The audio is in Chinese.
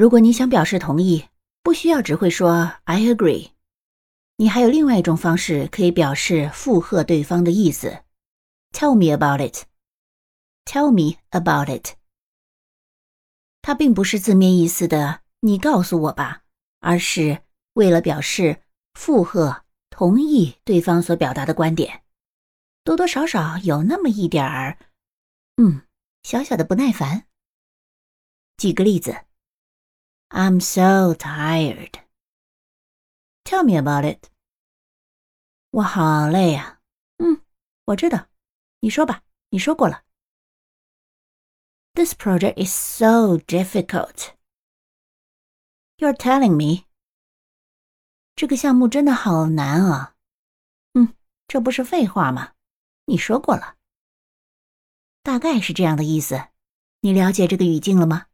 如果你想表示同意，不需要只会说 "I agree"，你还有另外一种方式可以表示附和对方的意思。Tell me about it. Tell me about it. 它并不是字面意思的“你告诉我吧”，而是为了表示附和、同意对方所表达的观点，多多少少有那么一点儿，嗯，小小的不耐烦。举个例子 ：“I'm so tired. Tell me about it.” 我好累呀。嗯，我知道。你说吧，你说过了。This project is so difficult. You're telling me. 这个项目真的好难啊。嗯，这不是废话吗？你说过了。大概是这样的意思。你了解这个语境了吗？